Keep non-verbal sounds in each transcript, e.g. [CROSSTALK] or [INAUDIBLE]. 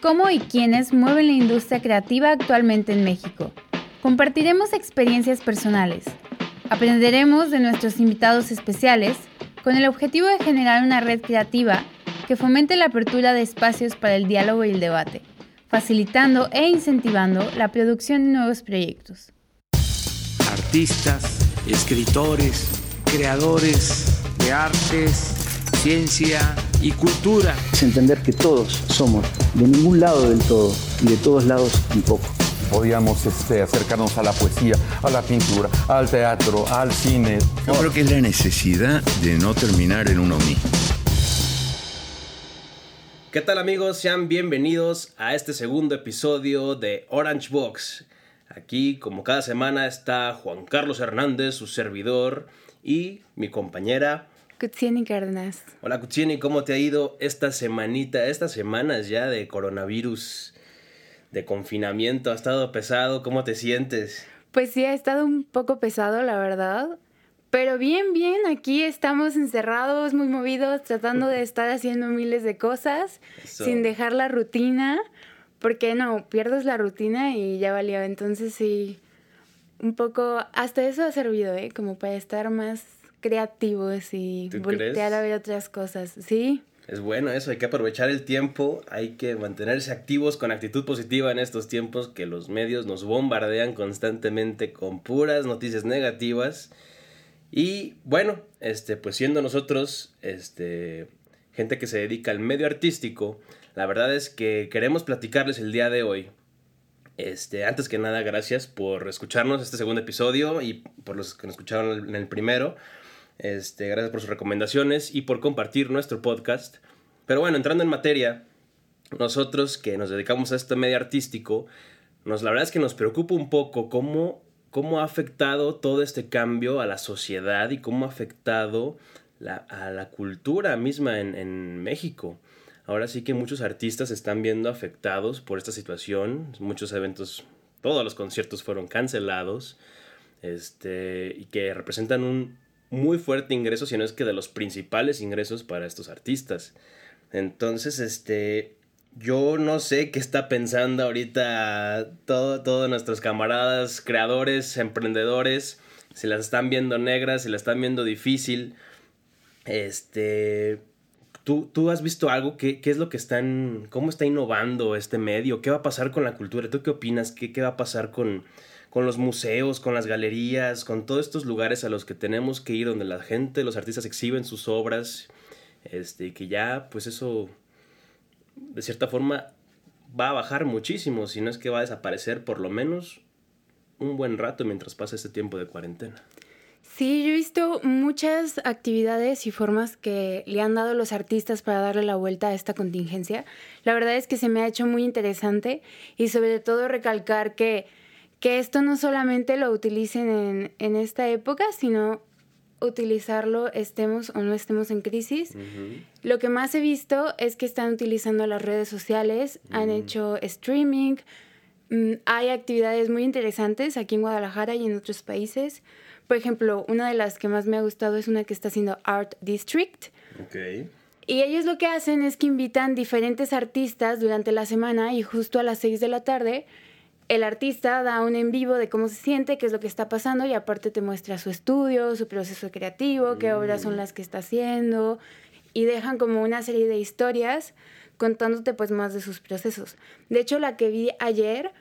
Cómo y quiénes mueven la industria creativa actualmente en México. Compartiremos experiencias personales. Aprenderemos de nuestros invitados especiales con el objetivo de generar una red creativa que fomente la apertura de espacios para el diálogo y el debate, facilitando e incentivando la producción de nuevos proyectos. Artistas, escritores, creadores de artes, ciencia y cultura. Es entender que todos somos de ningún lado del todo y de todos lados un poco. Podíamos este, acercarnos a la poesía, a la pintura, al teatro, al cine. Yo creo que es la necesidad de no terminar en uno mismo. ¿Qué tal amigos? Sean bienvenidos a este segundo episodio de Orange Box. Aquí, como cada semana, está Juan Carlos Hernández, su servidor, y mi compañera Kutsieni Cárdenas. Hola Kutsieni, ¿cómo te ha ido esta semanita, estas semanas ya de coronavirus, de confinamiento? ¿Ha estado pesado? ¿Cómo te sientes? Pues sí, ha estado un poco pesado, la verdad. Pero bien, bien, aquí estamos encerrados, muy movidos, tratando de [LAUGHS] estar haciendo miles de cosas sin dejar la rutina, porque no, pierdes la rutina y ya valió. Entonces sí, un poco, hasta eso ha servido, ¿eh? Como para estar más creativos y voltear a ver otras cosas, ¿sí? Es bueno eso, hay que aprovechar el tiempo, hay que mantenerse activos con actitud positiva en estos tiempos que los medios nos bombardean constantemente con puras noticias negativas y bueno, este, pues siendo nosotros, este, gente que se dedica al medio artístico, la verdad es que queremos platicarles el día de hoy. Este, antes que nada, gracias por escucharnos este segundo episodio y por los que nos escucharon en el primero. Este, gracias por sus recomendaciones y por compartir nuestro podcast. Pero bueno, entrando en materia, nosotros que nos dedicamos a este medio artístico, nos, la verdad es que nos preocupa un poco cómo cómo ha afectado todo este cambio a la sociedad y cómo ha afectado a la cultura misma en, México. Ahora sí que muchos artistas están viendo afectados por esta situación, muchos eventos, todos los conciertos fueron cancelados, este, y que representan un muy fuerte ingreso, si no es que de los principales ingresos para estos artistas. Entonces, este, yo no sé qué está pensando ahorita todo, todos nuestros camaradas, creadores, emprendedores, si las están viendo negras, si las están viendo difícil. Este, ¿tú, tú has visto algo? ¿Qué, ¿Qué, es lo que están, cómo está innovando este medio? ¿Qué va a pasar con la cultura? ¿Tú qué opinas? ¿Qué, qué va a pasar con, con los museos, con las galerías, con todos estos lugares a los que tenemos que ir donde la gente, los artistas exhiben sus obras? Este, que ya, pues eso de cierta forma va a bajar muchísimo, si no es que va a desaparecer por lo menos un buen rato mientras pasa este tiempo de cuarentena. Sí, yo he visto muchas actividades y formas que le han dado los artistas para darle la vuelta a esta contingencia. La verdad es que se me ha hecho muy interesante y sobre todo recalcar que, que esto no solamente lo utilicen en, en esta época, sino utilizarlo estemos o no estemos en crisis. Lo que más he visto es que están utilizando las redes sociales, han hecho streaming, mm, hay actividades muy interesantes aquí en Guadalajara y en otros países. Por ejemplo, una de las que más me ha gustado es una que está haciendo Art District. Y ellos lo que hacen es que invitan diferentes artistas durante la semana y justo a las 6 de la tarde el artista da un en vivo de cómo se siente, qué es lo que está pasando y aparte te muestra su estudio, su proceso creativo, qué obras son las que está haciendo y dejan como una serie de historias contándote pues más de sus procesos. De hecho, la que vi ayer,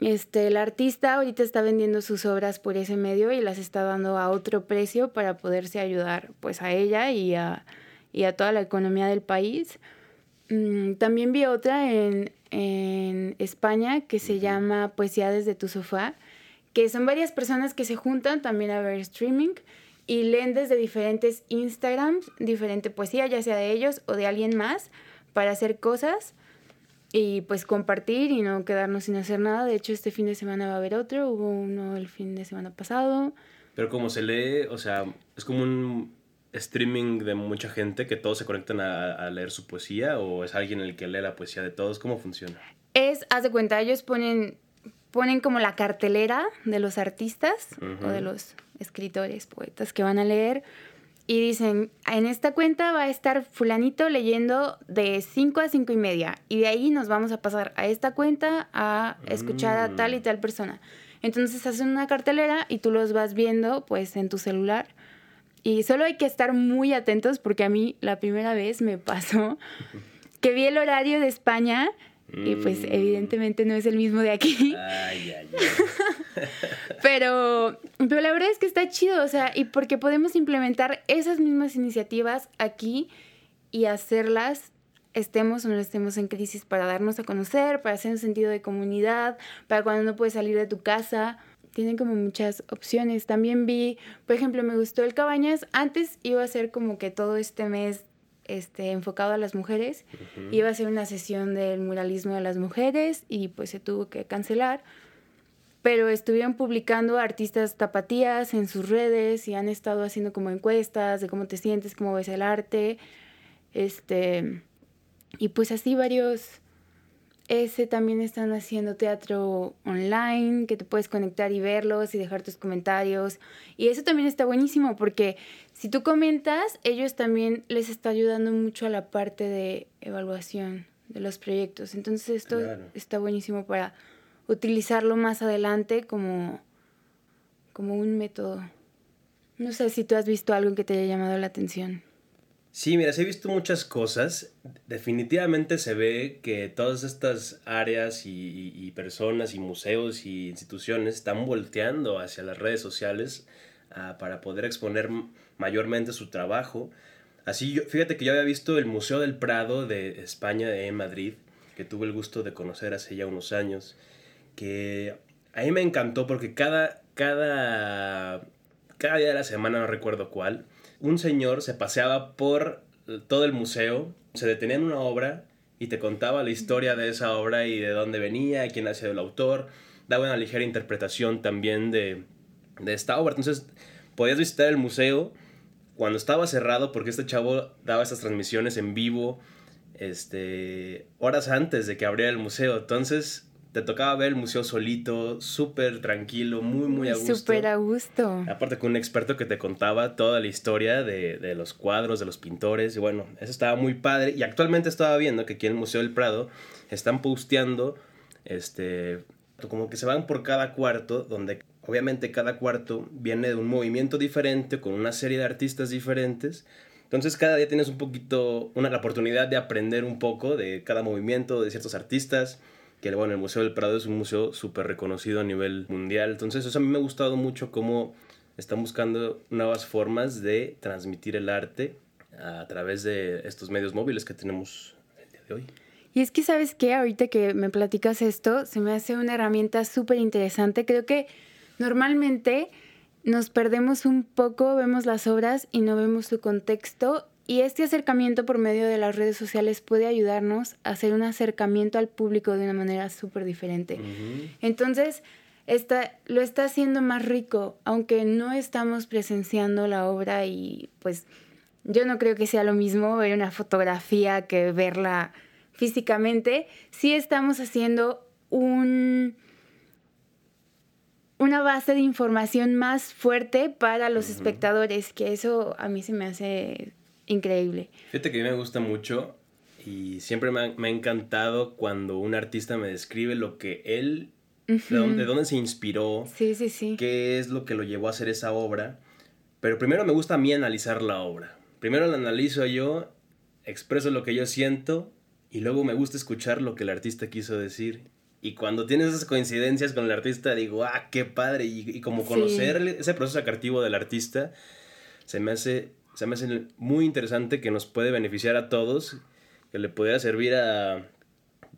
este, el artista ahorita está vendiendo sus obras por ese medio y las está dando a otro precio para poderse ayudar pues a ella y a, y a toda la economía del país. Mm, también vi otra en, en España que se llama Poesía desde tu sofá, que son varias personas que se juntan también a ver streaming y leen desde diferentes Instagrams diferente poesía, ya sea de ellos o de alguien más, para hacer cosas y pues compartir y no quedarnos sin hacer nada. De hecho, este fin de semana va a haber otro, hubo uno el fin de semana pasado. Pero como se lee, o sea, es como un streaming de mucha gente que todos se conectan a, leer su poesía o es alguien el que lee la poesía de todos? ¿Cómo funciona? Es, haz de cuenta, ellos ponen, ponen como la cartelera de los artistas o de los escritores, poetas que van a leer y dicen, en esta cuenta va a estar fulanito leyendo de 5 a 5 y media y de ahí nos vamos a pasar a esta cuenta a escuchar a tal y Mm. tal persona. Entonces hacen una cartelera y tú los vas viendo pues en tu celular y solo hay que estar muy atentos porque a mí la primera vez me pasó que vi el horario de España y pues Mm. evidentemente no es el mismo de aquí. Ay, ay, ay. [LAUGHS] Pero, pero la verdad es que está chido, o sea, y porque podemos implementar esas mismas iniciativas aquí y hacerlas, estemos o no estemos en crisis, para darnos a conocer, para hacer un sentido de comunidad, para cuando no puedes salir de tu casa. Tienen como muchas opciones. También vi, por ejemplo, me gustó el Cabañas. Antes iba a ser como que todo este mes este, enfocado a las mujeres. Iba a ser una sesión del muralismo de las mujeres y pues se tuvo que cancelar pero estuvieron publicando artistas tapatías en sus redes y han estado haciendo como encuestas de cómo te sientes, cómo ves el arte. Este, y pues así varios. Ese también están haciendo teatro online, que te puedes conectar y verlos y dejar tus comentarios. Y eso también está buenísimo porque si tú comentas, ellos también les está ayudando mucho a la parte de evaluación de los proyectos. Entonces esto Claro. está buenísimo para utilizarlo más adelante como, como un método. No sé si tú has visto algo que te haya llamado la atención. Sí, mira, he visto muchas cosas. Definitivamente se ve que todas estas áreas y, y- personas y museos y instituciones están volteando hacia las redes sociales ah, para poder exponer mayormente su trabajo. Así, fíjate que yo había visto el Museo del Prado de España, en Madrid, que tuve el gusto de conocer hace ya unos años, que a mí me encantó porque cada, cada, cada día de la semana, no recuerdo cuál, un señor se paseaba por todo el museo, se detenía en una obra y te contaba la historia de esa obra y de dónde venía, quién ha sido el autor, daba una ligera interpretación también de, de esta obra. Entonces, podías visitar el museo cuando estaba cerrado, porque este chavo daba estas transmisiones en vivo este, horas antes de que abriera el museo. Entonces, te tocaba ver el museo solito, súper tranquilo, muy, muy a gusto. Súper a gusto. Aparte con un experto que te contaba toda la historia de, de los cuadros, de los pintores, y bueno, eso estaba muy padre. Y actualmente estaba viendo que aquí en el Museo del Prado están posteando, este, como que se van por cada cuarto, donde obviamente cada cuarto viene de un movimiento diferente, con una serie de artistas diferentes. Entonces cada día tienes un poquito, una la oportunidad de aprender un poco de cada movimiento, de ciertos artistas que bueno, el Museo del Prado es un museo súper reconocido a nivel mundial. Entonces, eso a mí me ha gustado mucho cómo están buscando nuevas formas de transmitir el arte a través de estos medios móviles que tenemos el día de hoy. Y es que, ¿sabes qué? Ahorita que me platicas esto, se me hace una herramienta súper interesante. Creo que normalmente nos perdemos un poco, vemos las obras y no vemos su contexto. Y este acercamiento por medio de las redes sociales puede ayudarnos a hacer un acercamiento al público de una manera súper diferente. Entonces, está, lo está haciendo más rico, aunque no estamos presenciando la obra y pues yo no creo que sea lo mismo ver una fotografía que verla físicamente. Sí estamos haciendo un una base de información más fuerte para los espectadores, que eso a mí se me hace increíble. Fíjate que a mí me gusta mucho y siempre me ha, me ha encantado cuando un artista me describe lo que él, de, dónde, de dónde se inspiró, Sí, sí, sí. qué es lo que lo llevó a hacer esa obra. Pero primero me gusta a mí analizar la obra. Primero la analizo yo, expreso lo que yo siento y luego me gusta escuchar lo que el artista quiso decir. Y cuando tienes esas coincidencias con el artista, digo, ah, qué padre. Y, y como Sí. conocer ese proceso creativo del artista, se me hace, se me hace muy interesante que nos puede beneficiar a todos, que le pudiera servir a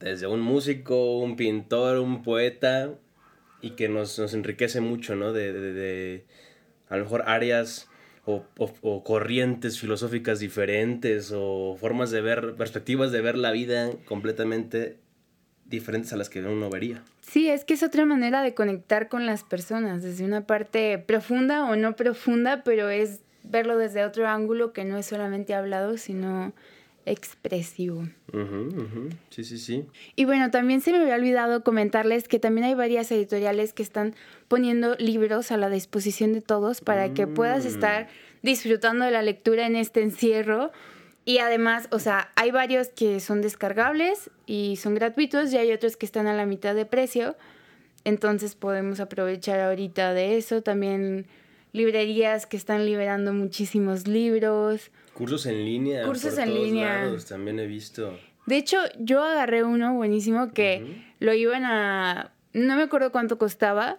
desde un músico, un pintor, un poeta, y que nos, nos enriquece mucho, ¿no? De, de- a lo mejor áreas o, o- o corrientes filosóficas diferentes o formas de ver, perspectivas de ver la vida completamente diferentes a las que uno vería. Sí, es que es otra manera de conectar con las personas, desde una parte profunda o no profunda, pero es verlo desde otro ángulo que no es solamente hablado, sino expresivo. Sí, sí, sí. Y bueno, también se me había olvidado comentarles que también hay varias editoriales que están poniendo libros a la disposición de todos para que puedas mm. estar disfrutando de la lectura en este encierro. Y además, o sea, hay varios que son descargables y son gratuitos y hay otros que están a la mitad de precio. Entonces podemos aprovechar ahorita de eso. También librerías que están liberando muchísimos libros. Cursos en línea. Cursos en línea. también he visto. De hecho, yo agarré uno buenísimo que lo iban a... No me acuerdo cuánto costaba,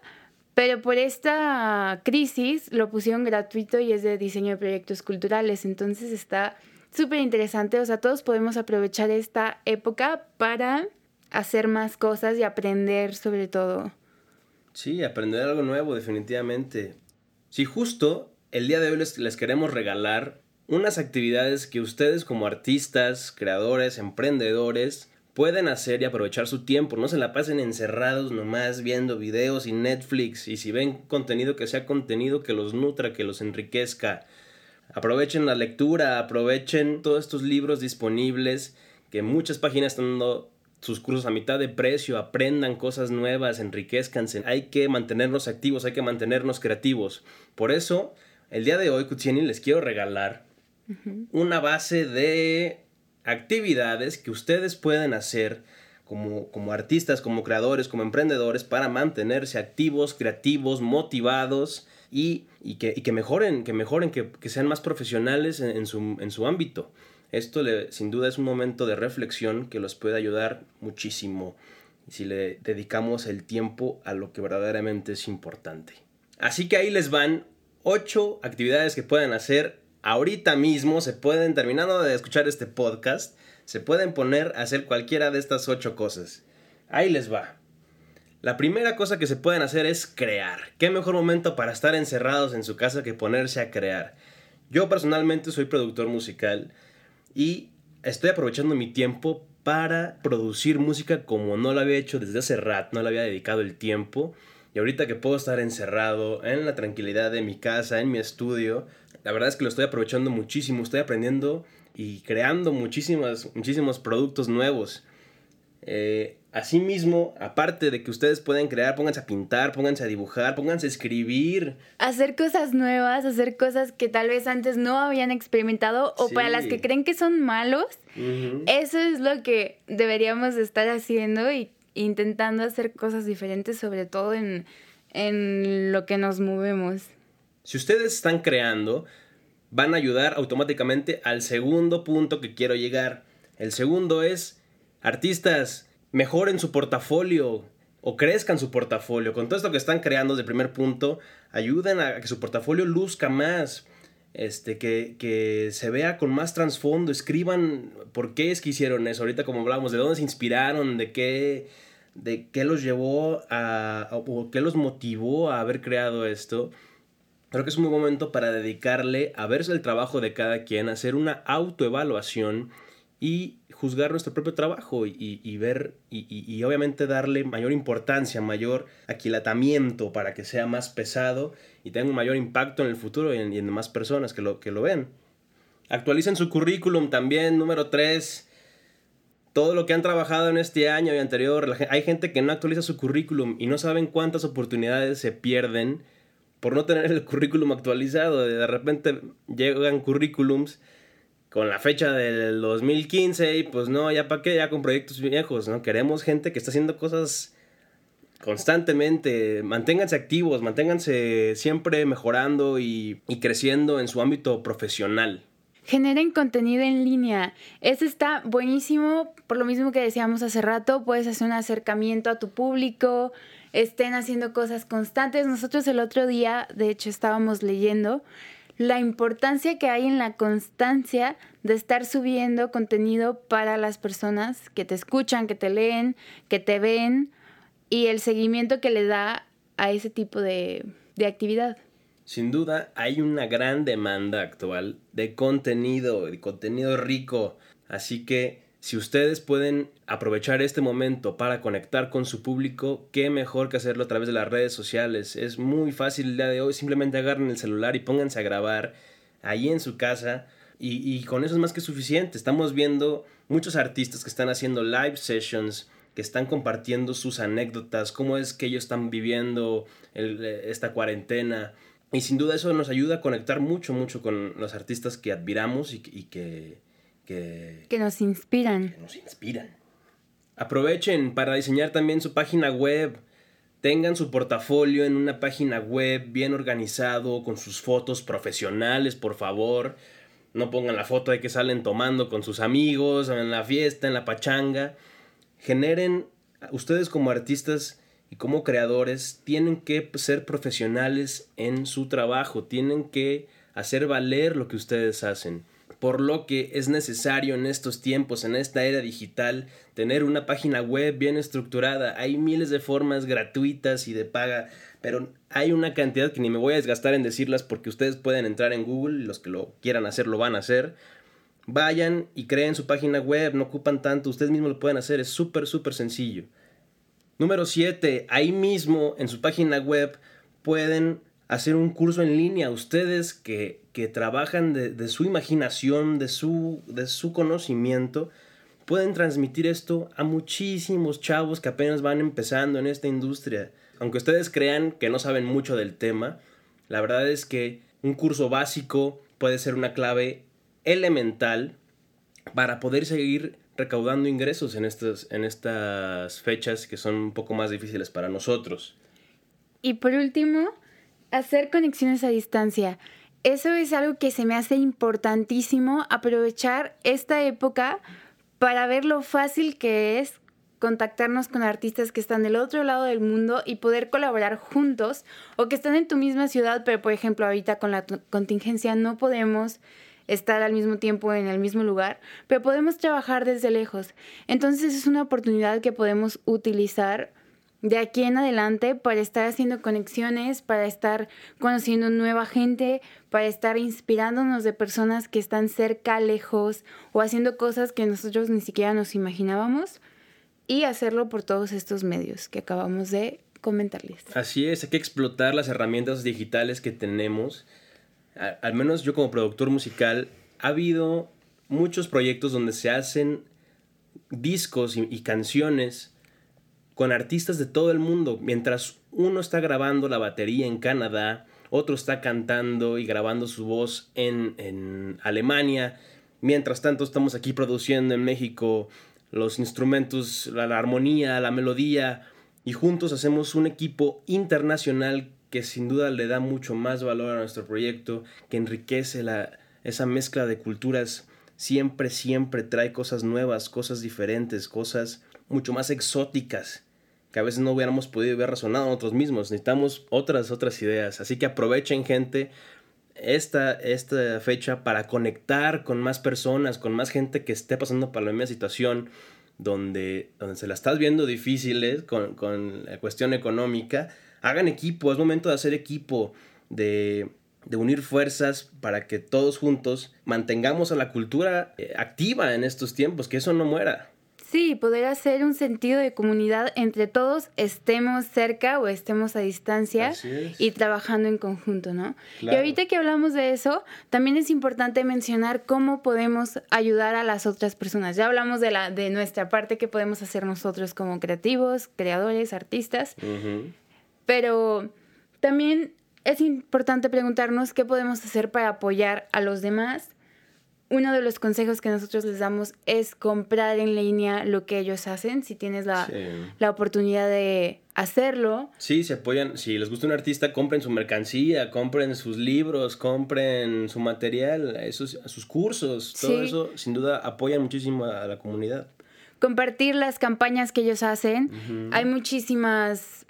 pero por esta crisis lo pusieron gratuito y es de diseño de proyectos culturales. Entonces está súper interesante. O sea, todos podemos aprovechar esta época para hacer más cosas y aprender sobre todo. Sí, aprender algo nuevo, definitivamente. Si justo el día de hoy les, queremos regalar unas actividades que ustedes como artistas, creadores, emprendedores pueden hacer y aprovechar su tiempo. No se la pasen encerrados nomás viendo videos y Netflix. Y si ven contenido que sea contenido que los nutra, que los enriquezca. Aprovechen la lectura, aprovechen todos estos libros disponibles que muchas páginas están dando sus cursos a mitad de precio, aprendan cosas nuevas, enriquezcanse. Hay que mantenernos activos, hay que mantenernos creativos. Por eso, el día de hoy, Kutsieni, les quiero regalar una base de actividades que ustedes pueden hacer como, como, artistas, como creadores, como emprendedores para mantenerse activos, creativos, motivados y, que, que, mejoren, que mejoren, que, sean más profesionales en, su, en su ámbito. Esto sin duda es un momento de reflexión que los puede ayudar muchísimo si le dedicamos el tiempo a lo que verdaderamente es importante. Así que ahí les van ocho actividades que pueden hacer ahorita mismo. Se pueden, terminando de escuchar este podcast, se pueden poner a hacer cualquiera de estas ocho cosas. Ahí les va. La primera cosa que se pueden hacer es crear. ¿Qué mejor momento para estar encerrados en su casa que ponerse a crear? Yo personalmente soy productor musical y estoy aprovechando mi tiempo para producir música como no lo había hecho desde hace rato, no le había dedicado el tiempo. Y ahorita que puedo estar encerrado en la tranquilidad de mi casa, en mi estudio, la verdad es que lo estoy aprovechando muchísimo, estoy aprendiendo y creando muchísimas, muchísimos productos nuevos. Eh, Asimismo, aparte de que ustedes pueden crear, pónganse a pintar, pónganse a dibujar, pónganse a escribir. Hacer cosas nuevas, hacer cosas que tal vez antes no habían experimentado o para las que creen que son malos. Eso es lo que deberíamos estar haciendo y intentando hacer cosas diferentes, sobre todo en, en lo que nos movemos. Si ustedes están creando, van a ayudar automáticamente al segundo punto que quiero llegar. El segundo es, artistas, mejoren su portafolio o crezcan su portafolio. Con todo esto que están creando desde primer punto, ayuden a que su portafolio luzca más. Este, que, que se vea con más trasfondo, escriban por qué es que hicieron eso. Ahorita como hablábamos, de dónde se inspiraron, de qué, de qué los llevó a, o qué los motivó a haber creado esto. Creo que es un buen momento para dedicarle a verse el trabajo de cada quien, hacer una autoevaluación y juzgar nuestro propio trabajo y, ver y, obviamente darle mayor importancia, mayor aquilatamiento para que sea más pesado y tenga un mayor impacto en el futuro y en, más personas que lo, que lo ven. Actualicen su currículum también, número 3. Todo lo que han trabajado en este año y anterior, hay gente que no actualiza su currículum y no saben cuántas oportunidades se pierden por no tener el currículum actualizado. De repente llegan currículums con la fecha del 2015 y pues no, ya para qué, ya con proyectos viejos, ¿no? Queremos gente que está haciendo cosas constantemente, manténganse activos, manténganse siempre mejorando y, y creciendo en su ámbito profesional. Generen contenido en línea. Eso está buenísimo. Por lo mismo que decíamos hace rato, puedes hacer un acercamiento a tu público, estén haciendo cosas constantes. Nosotros el otro día, de hecho, estábamos leyendo la importancia que hay en la constancia de estar subiendo contenido para las personas que te escuchan, que te leen, que te ven y el seguimiento que le da a ese tipo de, de actividad. Sin duda hay una gran demanda actual de contenido, de contenido rico, así que si ustedes pueden aprovechar este momento para conectar con su público, qué mejor que hacerlo a través de las redes sociales. Es muy fácil el día de hoy, simplemente agarren el celular y pónganse a grabar ahí en su casa Y, con eso es más que suficiente. Estamos viendo muchos artistas que están haciendo live sessions, que están compartiendo sus anécdotas, cómo es que ellos están viviendo esta cuarentena. Y sin duda eso nos ayuda a conectar mucho, mucho con los artistas que admiramos y, que, que, que... nos inspiran. Que nos inspiran. Aprovechen para diseñar también su página web. Tengan su portafolio en una página web bien organizado, con sus fotos profesionales, por favor. No pongan la foto de que salen tomando con sus amigos, en la fiesta, en la pachanga generen, ustedes como artistas y como creadores, tienen que ser profesionales en su trabajo, tienen que hacer valer lo que ustedes hacen. Por lo que es necesario en estos tiempos, en esta era digital, tener una página web bien estructurada. Hay miles de formas gratuitas y de paga, pero hay una cantidad que ni me voy a desgastar en decirlas porque ustedes pueden entrar en Google los que lo quieran hacer lo van a hacer Vayan y creen su página web, no ocupan tanto, ustedes mismos lo pueden hacer, es súper, súper sencillo. Número 7, ahí mismo en su página web pueden hacer un curso en línea. Ustedes que, que trabajan de, su imaginación, de su, de su conocimiento, pueden transmitir esto a muchísimos chavos que apenas van empezando en esta industria. Aunque ustedes crean que no saben mucho del tema, la verdad es que un curso básico puede ser una clave elemental para poder seguir recaudando ingresos en estas, en estas fechas que son un poco más difíciles para nosotros. Y por último, hacer conexiones a distancia. Eso es algo que se me hace importantísimo, aprovechar esta época para ver lo fácil que es contactarnos con artistas que están del otro lado del mundo y poder colaborar juntos o que están en tu misma ciudad, pero por ejemplo ahorita con la contingencia no podemos estar al mismo tiempo en el mismo lugar, pero podemos trabajar desde lejos. Entonces es una oportunidad que podemos utilizar de aquí en adelante para estar haciendo conexiones, para estar conociendo nueva gente, para estar inspirándonos de personas que están cerca, lejos o haciendo cosas que nosotros ni siquiera nos imaginábamos y hacerlo por todos estos medios que acabamos de comentarles. Así es, hay que explotar las herramientas digitales que tenemos al menos yo como productor musical, ha habido muchos proyectos donde se hacen discos y, canciones con artistas de todo el mundo, mientras uno está grabando la batería en Canadá, otro está cantando y grabando su voz en, en Alemania, mientras tanto estamos aquí produciendo en México los instrumentos, la, armonía, la melodía, y juntos hacemos un equipo internacional que sin duda le da mucho más valor a nuestro proyecto, que enriquece la, esa mezcla de culturas, siempre, siempre trae cosas nuevas, cosas diferentes, cosas mucho más exóticas que a veces no hubiéramos podido ver razonado nosotros mismos. Necesitamos otras, otras ideas. Así que aprovechen, gente, esta, esta fecha para conectar con más personas, con más gente que esté pasando por la misma situación, donde, donde se la estás viendo difíciles con, con la cuestión económica hagan equipo, es momento de hacer equipo, de, unir fuerzas para que todos juntos mantengamos a la cultura eh, activa en estos tiempos, que eso no muera. Sí, poder hacer un sentido de comunidad entre todos, estemos cerca o estemos a distancia y trabajando en conjunto, ¿no? Y ahorita que hablamos de eso, también es importante mencionar cómo podemos ayudar a las otras personas. Ya hablamos de, la, de nuestra parte que podemos hacer nosotros como creativos, creadores, artistas, pero también es importante preguntarnos qué podemos hacer para apoyar a los demás. Uno de los consejos que nosotros les damos es comprar en línea lo que ellos hacen, si tienes la, la oportunidad de hacerlo. Sí, se apoyan, si les gusta un artista, compren su mercancía, compren sus libros, compren su material, esos, sus cursos, todo eso sin duda apoyan muchísimo a la comunidad. Compartir las campañas que ellos hacen. Hay muchísimas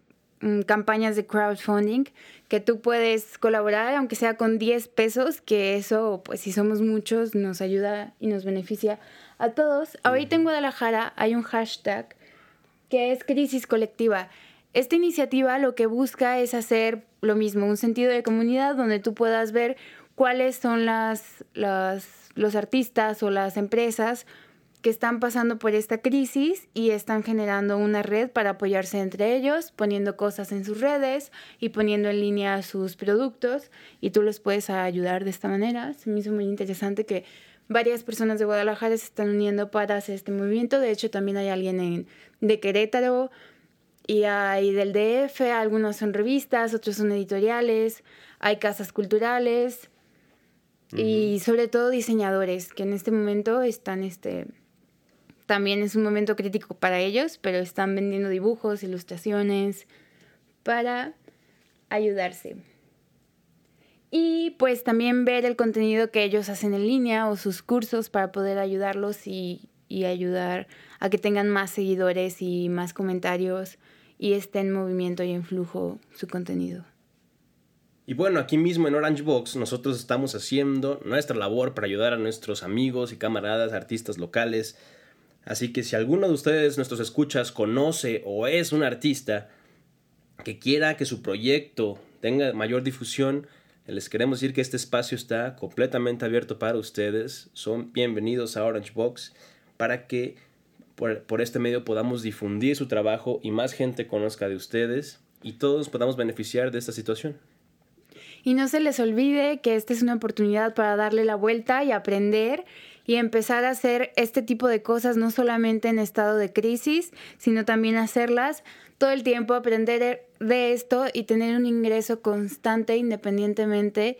campañas de crowdfunding que tú puedes colaborar, aunque sea con 10 pesos, que eso, pues si somos muchos, nos ayuda y nos beneficia a todos. Ahorita en Guadalajara hay un hashtag que es crisis colectiva. Esta iniciativa lo que busca es hacer lo mismo, un sentido de comunidad donde tú puedas ver cuáles son las, las los artistas o las empresas que están pasando por esta crisis y están generando una red para apoyarse entre ellos, poniendo cosas en sus redes y poniendo en línea sus productos y tú los puedes ayudar de esta manera. Se me hizo muy interesante que varias personas de Guadalajara se están uniendo para hacer este movimiento. De hecho, también hay alguien en, de Querétaro y hay del DF, algunos son revistas, otros son editoriales, hay casas culturales y sobre todo diseñadores que en este momento están este también es un momento crítico para ellos, pero están vendiendo dibujos, ilustraciones para ayudarse. Y pues también ver el contenido que ellos hacen en línea o sus cursos para poder ayudarlos y, y ayudar a que tengan más seguidores y más comentarios y esté en movimiento y en flujo su contenido. Y bueno, aquí mismo en Orange Box nosotros estamos haciendo nuestra labor para ayudar a nuestros amigos y camaradas, artistas locales. Así que si alguno de ustedes, nuestros escuchas, conoce o es un artista que quiera que su proyecto tenga mayor difusión, les queremos decir que este espacio está completamente abierto para ustedes. Son bienvenidos a Orange Box para que por, este medio podamos difundir su trabajo y más gente conozca de ustedes y todos podamos beneficiar de esta situación. Y no se les olvide que esta es una oportunidad para darle la vuelta y aprender y empezar a hacer este tipo de cosas no solamente en estado de crisis, sino también hacerlas todo el tiempo, aprender de esto y tener un ingreso constante independientemente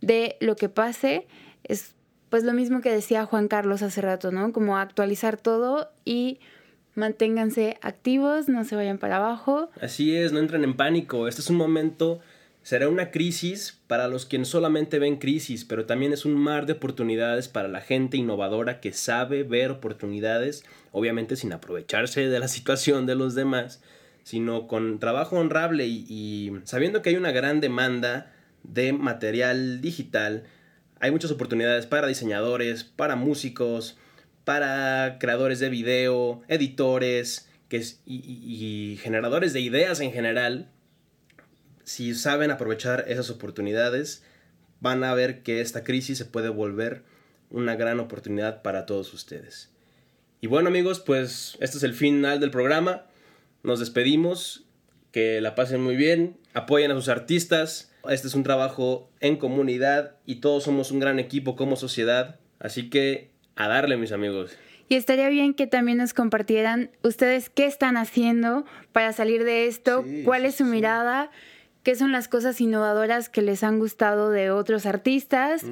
de lo que pase. Es pues lo mismo que decía Juan Carlos hace rato, ¿no? Como actualizar todo y manténganse activos, no se vayan para abajo. Así es, no entren en pánico. Este es un momento, será una crisis para los quienes solamente ven crisis, pero también es un mar de oportunidades para la gente innovadora que sabe ver oportunidades, obviamente sin aprovecharse de la [LAUGHS] situación de los demás sino con trabajo honrable y, sabiendo que hay una gran demanda de material digital, hay muchas oportunidades para diseñadores, para músicos, para creadores de video, editores que y, generadores de ideas en general. Si saben aprovechar esas oportunidades, van a ver que esta crisis se puede volver una gran oportunidad para todos ustedes. Y bueno amigos, pues este es el final del programa. Nos despedimos, que la pasen muy bien, apoyen a sus artistas. Este es un trabajo en comunidad y todos somos un gran equipo como sociedad. Así que a darle, mis amigos. Y estaría bien que también nos compartieran ustedes qué están haciendo para salir de esto, cuál es su mirada qué son las cosas innovadoras que les han gustado de otros artistas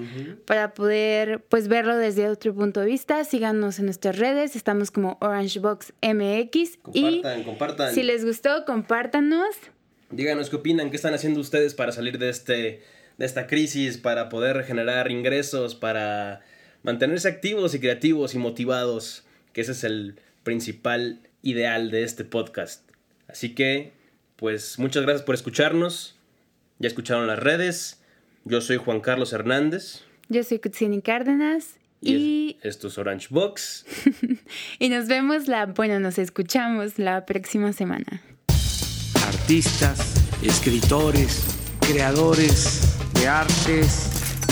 para poder pues verlo desde otro punto de vista. Síganos en nuestras redes, estamos como Orange Box MX compartan, y compartan. si les gustó, compártanos. Díganos qué opinan, qué están haciendo ustedes para salir de este de esta crisis, para poder generar ingresos, para mantenerse activos y creativos y motivados, que ese es el principal ideal de este podcast. Así que pues muchas gracias por escucharnos. Ya escucharon las redes. Yo soy Juan Carlos Hernández. Yo soy Kutsini Cárdenas. Y, esto es Orange Box. [LAUGHS] y nos vemos la, bueno, nos escuchamos la próxima semana. Artistas, escritores, creadores de artes,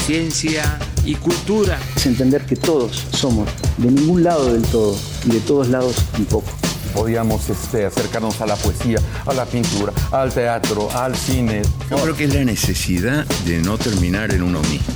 ciencia y cultura. Es entender que todos somos de ningún lado del todo y de todos lados un poco podíamos este, acercarnos a la poesía, a la pintura, al teatro, al cine. Yo creo que es la necesidad de no terminar en uno mismo.